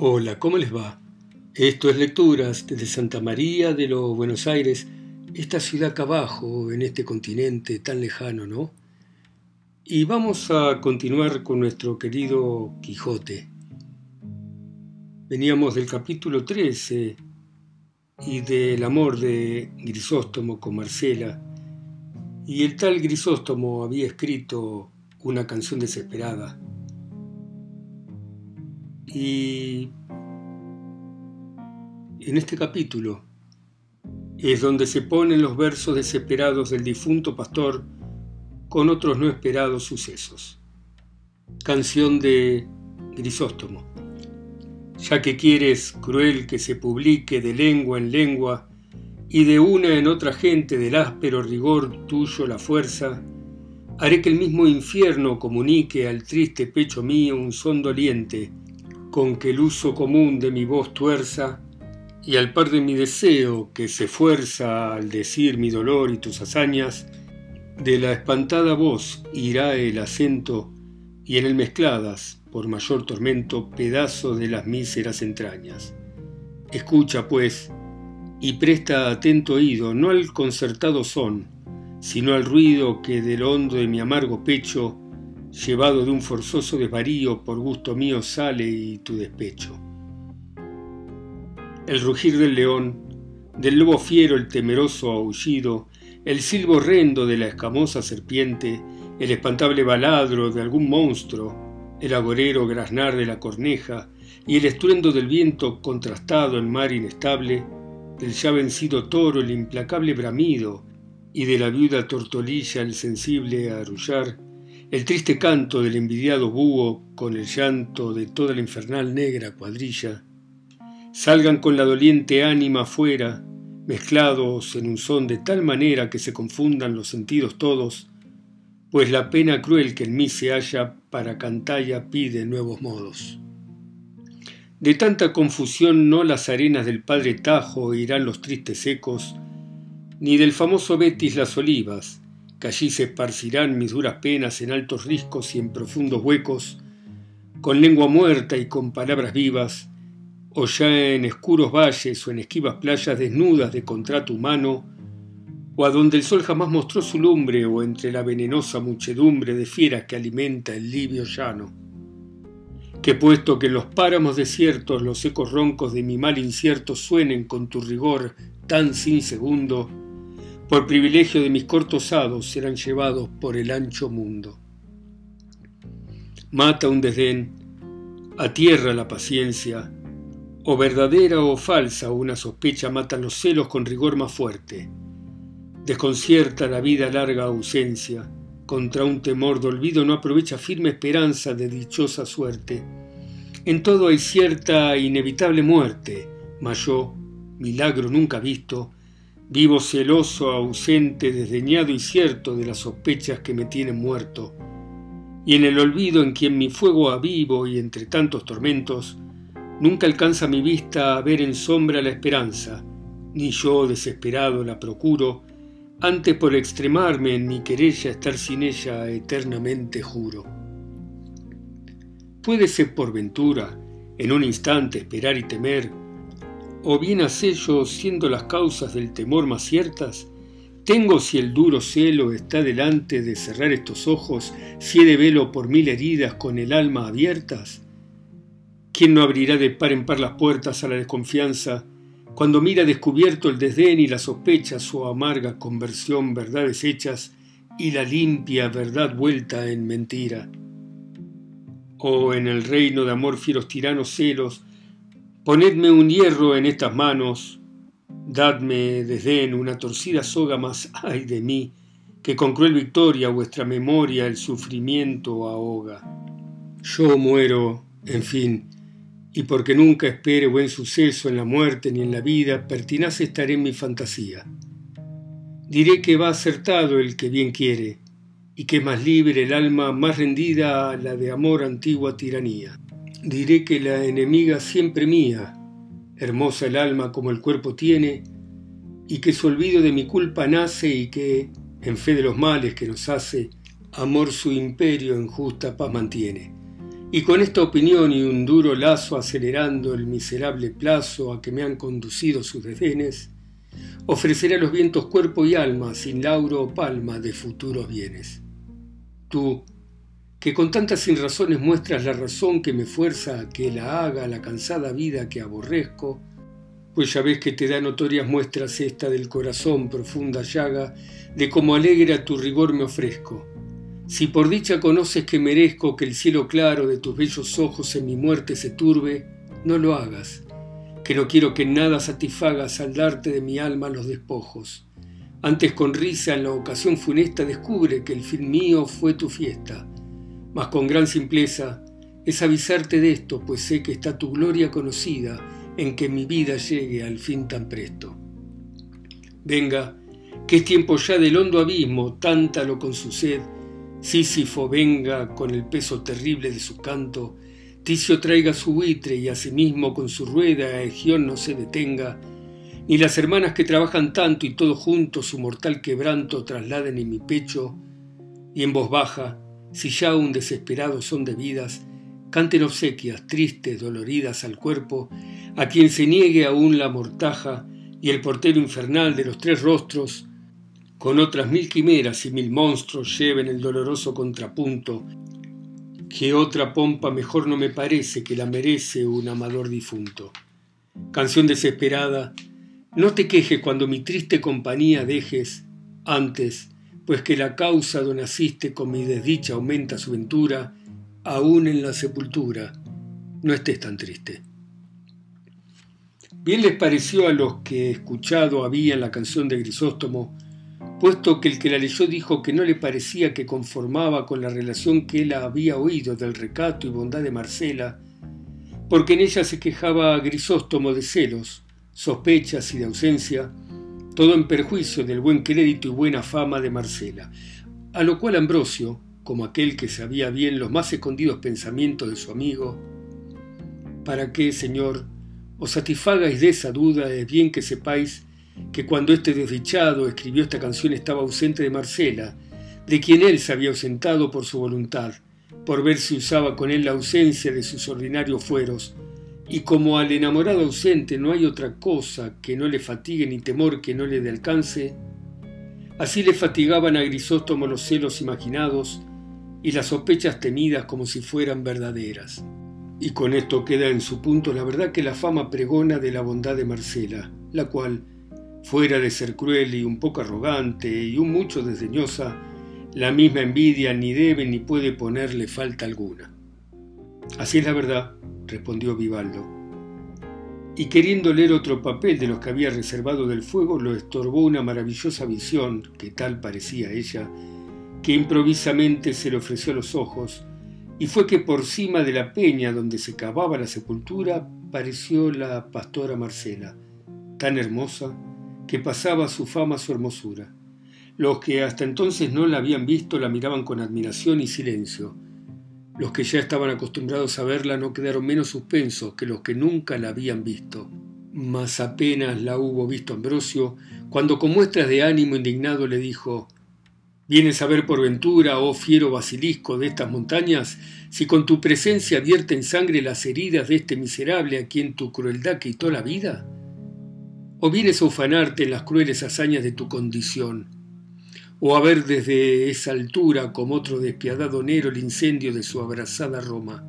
Hola, ¿cómo les va? Esto es Lecturas desde Santa María de los Buenos Aires, esta ciudad acá abajo, en este continente tan lejano, ¿no? Y vamos a continuar con nuestro querido Quijote. Veníamos del capítulo 13 y del amor de Grisóstomo con Marcela, y el tal Grisóstomo había escrito una canción desesperada y en este capítulo es donde se ponen los versos desesperados del difunto pastor con otros no esperados sucesos. Canción de Grisóstomo. Ya que quieres, cruel, que se publique de lengua en lengua y de una en otra gente del áspero rigor tuyo la fuerza, haré que el mismo infierno comunique al triste pecho mío un son doliente con que el uso común de mi voz tuerza, y al par de mi deseo que se fuerza al decir mi dolor y tus hazañas, de la espantada voz irá el acento, y en él mezcladas, por mayor tormento, pedazos de las míseras entrañas. Escucha, pues, y presta atento oído, no al concertado son, sino al ruido que del hondo de mi amargo pecho llevado de un forzoso desvarío por gusto mío sale y tu despecho. El rugir del león, del lobo fiero el temeroso aullido, el silbo horrendo de la escamosa serpiente, el espantable baladro de algún monstruo, el agorero graznar de la corneja y el estruendo del viento contrastado en mar inestable, del ya vencido toro el implacable bramido y de la viuda tortolilla el sensible arullar, el triste canto del envidiado búho con el llanto de toda la infernal negra cuadrilla, salgan con la doliente ánima afuera, mezclados en un son de tal manera que se confundan los sentidos todos, pues la pena cruel que en mí se halla para cantalla pide nuevos modos. De tanta confusión no las arenas del padre Tajo irán los tristes ecos, ni del famoso Betis las olivas, que allí se esparcirán mis duras penas en altos riscos y en profundos huecos, con lengua muerta y con palabras vivas, o ya en escuros valles o en esquivas playas desnudas de contrato humano, o a donde el sol jamás mostró su lumbre, o entre la venenosa muchedumbre de fieras que alimenta el libio llano. Que puesto que en los páramos desiertos los ecos roncos de mi mal incierto suenen con tu rigor tan sin segundo, por privilegio de mis cortos hados serán llevados por el ancho mundo. Mata un desdén, atierra la paciencia, o verdadera o falsa una sospecha matan los celos con rigor más fuerte. Desconcierta la vida larga ausencia, contra un temor de olvido no aprovecha firme esperanza de dichosa suerte. En todo hay cierta inevitable muerte, mas yo, milagro nunca visto, Vivo celoso, ausente, desdeñado y cierto de las sospechas que me tienen muerto. Y en el olvido en quien mi fuego avivo y entre tantos tormentos, nunca alcanza mi vista a ver en sombra la esperanza, ni yo desesperado la procuro, antes por extremarme en mi querella estar sin ella eternamente juro. Puede por ventura, en un instante esperar y temer, o bien hace yo siendo las causas del temor más ciertas? ¿Tengo si el duro celo está delante de cerrar estos ojos, si he de velo por mil heridas con el alma abiertas? ¿Quién no abrirá de par en par las puertas a la desconfianza cuando mira descubierto el desdén y la sospecha su amarga conversión verdades hechas y la limpia verdad vuelta en mentira? O en el reino de amor fieros tiranos celos Ponedme un hierro en estas manos, dadme desdén una torcida soga más ay de mí, que con cruel victoria vuestra memoria el sufrimiento ahoga. Yo muero, en fin, y porque nunca espere buen suceso en la muerte ni en la vida, pertinaz estaré en mi fantasía. Diré que va acertado el que bien quiere, y que más libre el alma más rendida a la de amor antigua tiranía. Diré que la enemiga siempre mía, hermosa el alma como el cuerpo tiene, y que su olvido de mi culpa nace y que, en fe de los males que nos hace, amor su imperio en justa paz mantiene. Y con esta opinión y un duro lazo acelerando el miserable plazo a que me han conducido sus desdenes, ofreceré a los vientos cuerpo y alma sin lauro o palma de futuros bienes. Tú, que con tantas sinrazones muestras la razón que me fuerza a que la haga la cansada vida que aborrezco, pues ya ves que te da notorias muestras esta del corazón profunda llaga, de cómo alegre a tu rigor me ofrezco. Si por dicha conoces que merezco que el cielo claro de tus bellos ojos en mi muerte se turbe, no lo hagas, que no quiero que nada satisfagas al darte de mi alma los despojos. Antes con risa en la ocasión funesta descubre que el fin mío fue tu fiesta, mas con gran simpleza es avisarte de esto, pues sé que está tu gloria conocida en que mi vida llegue al fin tan presto. Venga, que es tiempo ya del hondo abismo, tántalo con su sed, Sísifo venga con el peso terrible de su canto, Ticio traiga su buitre y asimismo con su rueda Egión no se detenga, ni las hermanas que trabajan tanto y todos juntos su mortal quebranto trasladen en mi pecho, y en voz baja, si ya un desesperado son de vidas, canten obsequias tristes, doloridas al cuerpo, a quien se niegue aún la mortaja y el portero infernal de los tres rostros, con otras mil quimeras y mil monstruos lleven el doloroso contrapunto, que otra pompa mejor no me parece que la merece un amador difunto. Canción desesperada, no te quejes cuando mi triste compañía dejes, antes, pues que la causa do naciste con mi desdicha aumenta su ventura, aún en la sepultura, no estés tan triste. Bien les pareció a los que escuchado habían la canción de Grisóstomo, puesto que el que la leyó dijo que no le parecía que conformaba con la relación que él había oído del recato y bondad de Marcela, porque en ella se quejaba Grisóstomo de celos, sospechas y de ausencia, todo en perjuicio del buen crédito y buena fama de Marcela, a lo cual Ambrosio, como aquel que sabía bien los más escondidos pensamientos de su amigo, ¿para qué, Señor, os satisfagáis de esa duda? Es bien que sepáis que cuando este desdichado escribió esta canción estaba ausente de Marcela, de quien él se había ausentado por su voluntad, por ver si usaba con él la ausencia de sus ordinarios fueros, y como al enamorado ausente no hay otra cosa que no le fatigue ni temor que no le dé alcance, así le fatigaban a Grisóstomo los celos imaginados y las sospechas temidas como si fueran verdaderas. Y con esto queda en su punto la verdad que la fama pregona de la bondad de Marcela, la cual, fuera de ser cruel y un poco arrogante y un mucho desdeñosa, la misma envidia ni debe ni puede ponerle falta alguna. Así es la verdad, respondió Vivaldo. Y queriendo leer otro papel de los que había reservado del fuego, lo estorbó una maravillosa visión, que tal parecía ella, que improvisamente se le ofreció a los ojos, y fue que por cima de la peña donde se cavaba la sepultura pareció la pastora Marcela, tan hermosa que pasaba su fama su hermosura. Los que hasta entonces no la habían visto la miraban con admiración y silencio, los que ya estaban acostumbrados a verla no quedaron menos suspensos que los que nunca la habían visto. Mas apenas la hubo visto Ambrosio, cuando con muestras de ánimo indignado le dijo ¿Vienes a ver por ventura, oh fiero basilisco de estas montañas, si con tu presencia vierten sangre las heridas de este miserable a quien tu crueldad quitó la vida? ¿O vienes a ufanarte en las crueles hazañas de tu condición? O a ver desde esa altura como otro despiadado Nero el incendio de su abrasada Roma,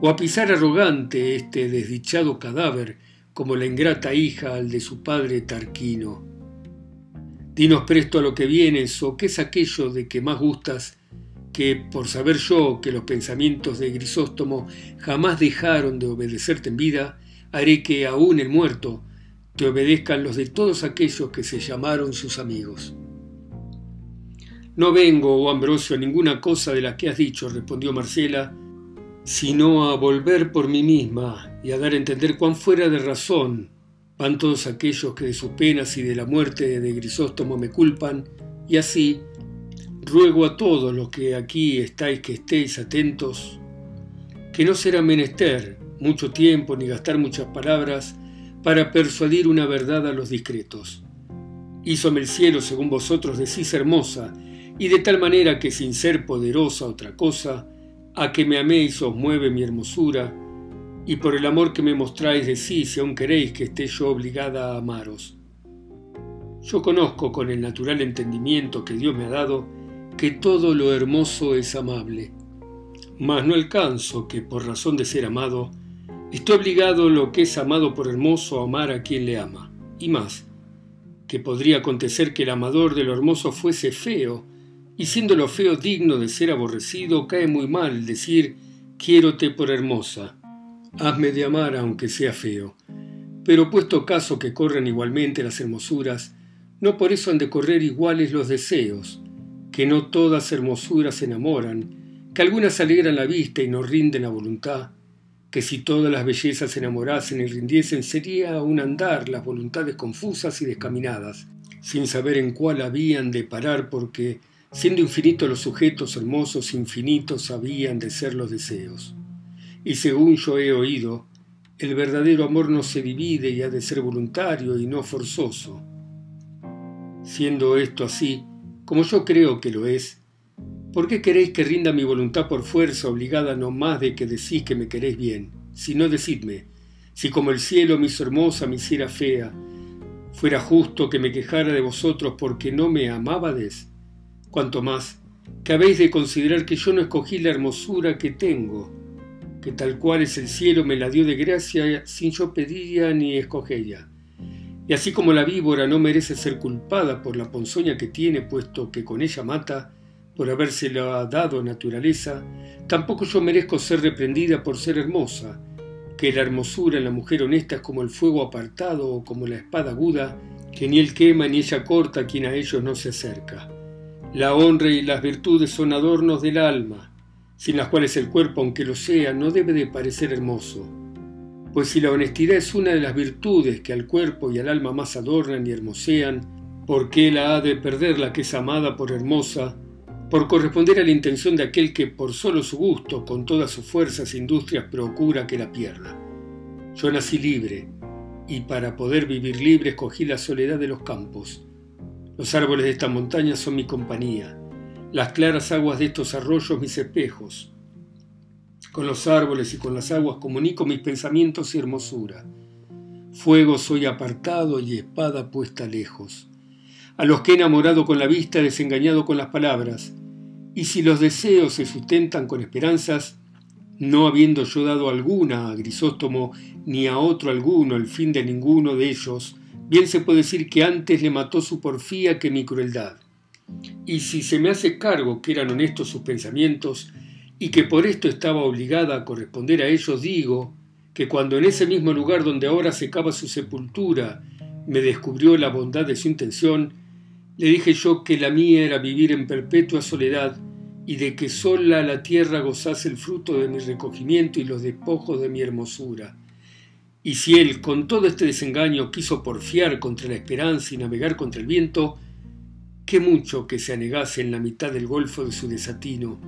o a pisar arrogante este desdichado cadáver como la ingrata hija al de su padre Tarquino. Dinos presto a lo que vienes, o qué es aquello de que más gustas, que por saber yo que los pensamientos de Grisóstomo jamás dejaron de obedecerte en vida, haré que aún el muerto te obedezcan los de todos aquellos que se llamaron sus amigos. No vengo, oh Ambrosio, a ninguna cosa de las que has dicho, respondió Marcela, sino a volver por mí misma y a dar a entender cuán fuera de razón van todos aquellos que de sus penas y de la muerte de Grisóstomo me culpan, y así ruego a todos los que aquí estáis que estéis atentos, que no será menester mucho tiempo ni gastar muchas palabras para persuadir una verdad a los discretos. Hízome el cielo, según vosotros decís, hermosa, y de tal manera que sin ser poderosa otra cosa, a que me améis os mueve mi hermosura, y por el amor que me mostráis decís si aún queréis que esté yo obligada a amaros. Yo conozco con el natural entendimiento que Dios me ha dado que todo lo hermoso es amable, mas no alcanzo que por razón de ser amado, esté obligado lo que es amado por hermoso a amar a quien le ama, y más, que podría acontecer que el amador de lo hermoso fuese feo, y siendo lo feo digno de ser aborrecido, cae muy mal decir quiérote por hermosa, hazme de amar aunque sea feo. Pero puesto caso que corren igualmente las hermosuras, no por eso han de correr iguales los deseos, que no todas hermosuras enamoran, que algunas alegran la vista y no rinden la voluntad, que si todas las bellezas enamorasen y rindiesen sería un andar las voluntades confusas y descaminadas, sin saber en cuál habían de parar porque Siendo infinitos los sujetos hermosos, infinitos habían de ser los deseos. Y según yo he oído, el verdadero amor no se divide y ha de ser voluntario y no forzoso. Siendo esto así, como yo creo que lo es, ¿por qué queréis que rinda mi voluntad por fuerza obligada no más de que decís que me queréis bien? Si no decidme, si como el cielo me hizo hermosa, me hiciera fea, fuera justo que me quejara de vosotros porque no me amábades, Cuanto más que habéis de considerar que yo no escogí la hermosura que tengo, que tal cual es el cielo me la dio de gracia sin yo pedirla ni escogella. Y así como la víbora no merece ser culpada por la ponzoña que tiene, puesto que con ella mata, por habérsela dado naturaleza, tampoco yo merezco ser reprendida por ser hermosa, que la hermosura en la mujer honesta es como el fuego apartado o como la espada aguda, que ni él quema ni ella corta quien a ellos no se acerca. La honra y las virtudes son adornos del alma, sin las cuales el cuerpo, aunque lo sea, no debe de parecer hermoso. Pues si la honestidad es una de las virtudes que al cuerpo y al alma más adornan y hermosean, ¿por qué la ha de perder la que es amada por hermosa, por corresponder a la intención de aquel que por solo su gusto, con todas sus fuerzas e industrias, procura que la pierda? Yo nací libre, y para poder vivir libre escogí la soledad de los campos, los árboles de esta montaña son mi compañía, las claras aguas de estos arroyos mis espejos. Con los árboles y con las aguas comunico mis pensamientos y hermosura. Fuego soy apartado y espada puesta lejos. A los que he enamorado con la vista, desengañado con las palabras. Y si los deseos se sustentan con esperanzas, no habiendo yo dado alguna a Grisóstomo ni a otro alguno el fin de ninguno de ellos, Bien se puede decir que antes le mató su porfía que mi crueldad. Y si se me hace cargo que eran honestos sus pensamientos y que por esto estaba obligada a corresponder a ellos, digo que cuando en ese mismo lugar donde ahora secaba su sepultura me descubrió la bondad de su intención, le dije yo que la mía era vivir en perpetua soledad y de que sola la tierra gozase el fruto de mi recogimiento y los despojos de mi hermosura. Y si él, con todo este desengaño, quiso porfiar contra la esperanza y navegar contra el viento, qué mucho que se anegase en la mitad del golfo de su desatino.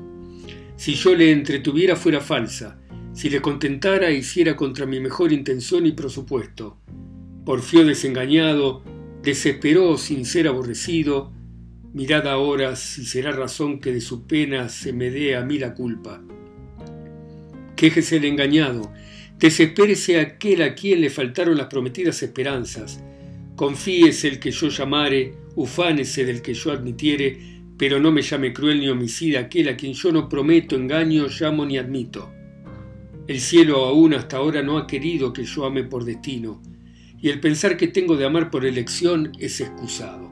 Si yo le entretuviera fuera falsa, si le contentara hiciera contra mi mejor intención y presupuesto. Porfió desengañado, desesperó sin ser aborrecido, mirad ahora si será razón que de su pena se me dé a mí la culpa. Quéjese el engañado, Desespérese aquel a quien le faltaron las prometidas esperanzas. Confíese el que yo llamare, ufánese del que yo admitiere, pero no me llame cruel ni homicida aquel a quien yo no prometo engaño, llamo ni admito. El cielo aún hasta ahora no ha querido que yo ame por destino, y el pensar que tengo de amar por elección es excusado.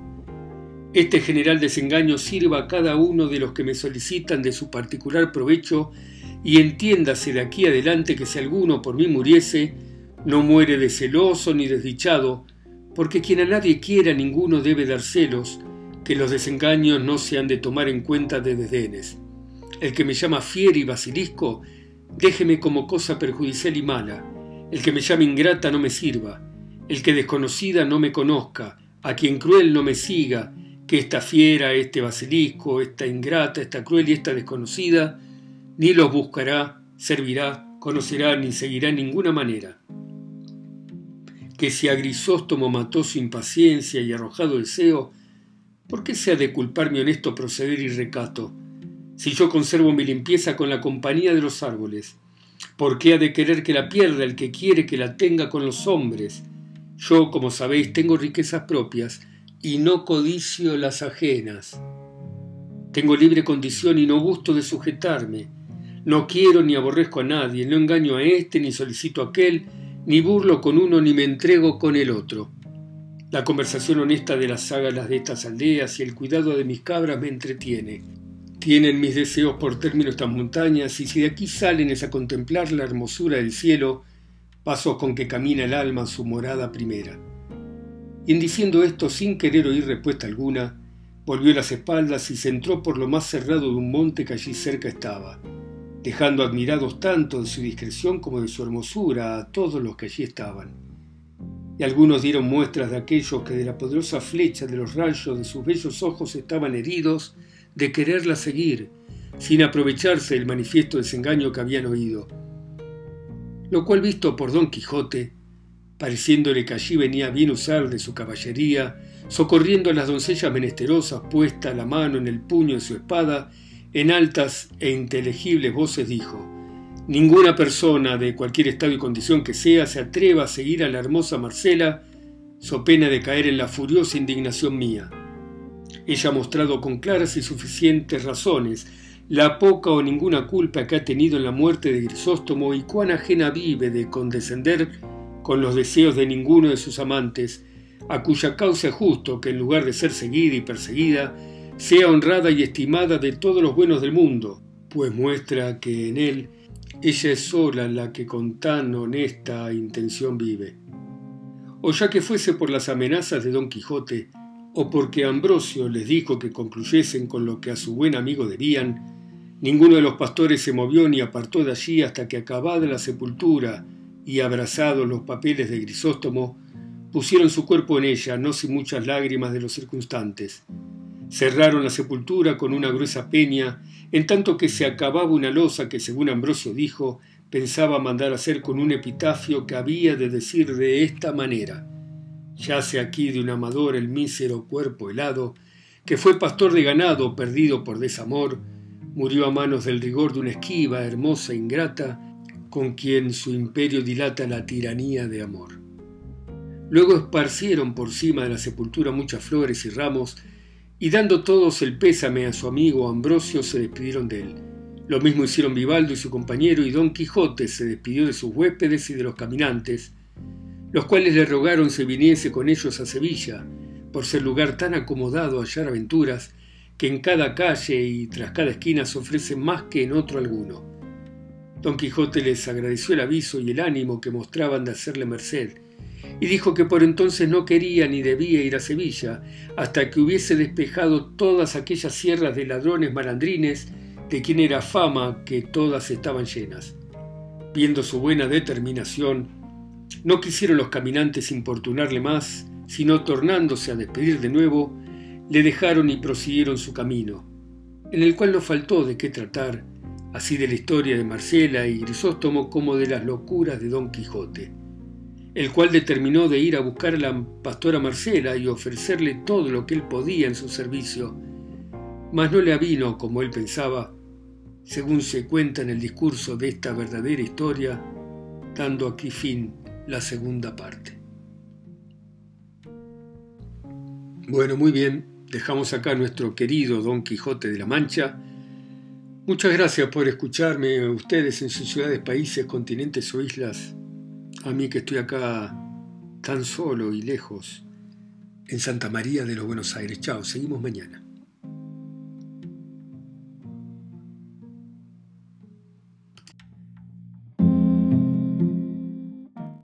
Este general desengaño sirva a cada uno de los que me solicitan de su particular provecho y entiéndase de aquí adelante que si alguno por mí muriese, no muere de celoso ni desdichado, porque quien a nadie quiera ninguno debe dar celos, que los desengaños no se han de tomar en cuenta de desdenes. El que me llama fier y basilisco, déjeme como cosa perjudicial y mala. El que me llame ingrata no me sirva. El que desconocida no me conozca. A quien cruel no me siga. Que esta fiera, este basilisco, esta ingrata, esta cruel y esta desconocida, ni los buscará, servirá, conocerá, ni seguirá ninguna manera. Que si a Grisóstomo mató su impaciencia y arrojado deseo, ¿por qué se ha de culpar mi honesto proceder y recato? Si yo conservo mi limpieza con la compañía de los árboles, ¿por qué ha de querer que la pierda el que quiere que la tenga con los hombres? Yo, como sabéis, tengo riquezas propias y no codicio las ajenas. Tengo libre condición y no gusto de sujetarme. No quiero ni aborrezco a nadie, no engaño a éste, ni solicito a aquel, ni burlo con uno, ni me entrego con el otro. La conversación honesta de las ságalas de estas aldeas y el cuidado de mis cabras me entretiene. Tienen mis deseos por término estas montañas, y si de aquí salen es a contemplar la hermosura del cielo, pasos con que camina el alma a su morada primera. Y en diciendo esto, sin querer oír respuesta alguna, volvió las espaldas y se entró por lo más cerrado de un monte que allí cerca estaba, dejando admirados tanto de su discreción como de su hermosura a todos los que allí estaban y algunos dieron muestras de aquellos que de la poderosa flecha de los rayos de sus bellos ojos estaban heridos de quererla seguir, sin aprovecharse del manifiesto desengaño que habían oído. Lo cual visto por don Quijote, pareciéndole que allí venía bien usar de su caballería, socorriendo a las doncellas menesterosas puesta la mano en el puño de su espada, en altas e inteligibles voces dijo, Ninguna persona de cualquier estado y condición que sea se atreva a seguir a la hermosa Marcela, so pena de caer en la furiosa indignación mía. Ella ha mostrado con claras y suficientes razones la poca o ninguna culpa que ha tenido en la muerte de Grisóstomo y cuán ajena vive de condescender con los deseos de ninguno de sus amantes, a cuya causa es justo que en lugar de ser seguida y perseguida, sea honrada y estimada de todos los buenos del mundo, pues muestra que en él ella es sola la que con tan honesta intención vive. O ya que fuese por las amenazas de Don Quijote, o porque Ambrosio les dijo que concluyesen con lo que a su buen amigo debían, ninguno de los pastores se movió ni apartó de allí hasta que acabada la sepultura y abrazados los papeles de Grisóstomo, pusieron su cuerpo en ella, no sin muchas lágrimas de los circunstantes. Cerraron la sepultura con una gruesa peña, en tanto que se acababa una losa que, según Ambrosio dijo, pensaba mandar hacer con un epitafio que había de decir de esta manera. Yace aquí de un amador el mísero cuerpo helado, que fue pastor de ganado perdido por desamor, murió a manos del rigor de una esquiva, hermosa e ingrata, con quien su imperio dilata la tiranía de amor. Luego esparcieron por cima de la sepultura muchas flores y ramos, y dando todos el pésame a su amigo Ambrosio se despidieron de él. Lo mismo hicieron Vivaldo y su compañero y Don Quijote se despidió de sus huéspedes y de los caminantes, los cuales le rogaron se viniese con ellos a Sevilla, por ser lugar tan acomodado a hallar aventuras, que en cada calle y tras cada esquina se ofrece más que en otro alguno. Don Quijote les agradeció el aviso y el ánimo que mostraban de hacerle merced, y dijo que por entonces no quería ni debía ir a Sevilla hasta que hubiese despejado todas aquellas sierras de ladrones malandrines de quien era fama que todas estaban llenas. Viendo su buena determinación, no quisieron los caminantes importunarle más, sino tornándose a despedir de nuevo, le dejaron y prosiguieron su camino, en el cual no faltó de qué tratar, así de la historia de Marcela y Grisóstomo como de las locuras de Don Quijote el cual determinó de ir a buscar a la pastora Marcela y ofrecerle todo lo que él podía en su servicio, mas no le avino como él pensaba, según se cuenta en el discurso de esta verdadera historia, dando aquí fin la segunda parte. Bueno, muy bien, dejamos acá a nuestro querido Don Quijote de la Mancha. Muchas gracias por escucharme ustedes en sus ciudades, países, continentes o islas a mí que estoy acá tan solo y lejos en Santa María de los Buenos Aires. Chao, seguimos mañana.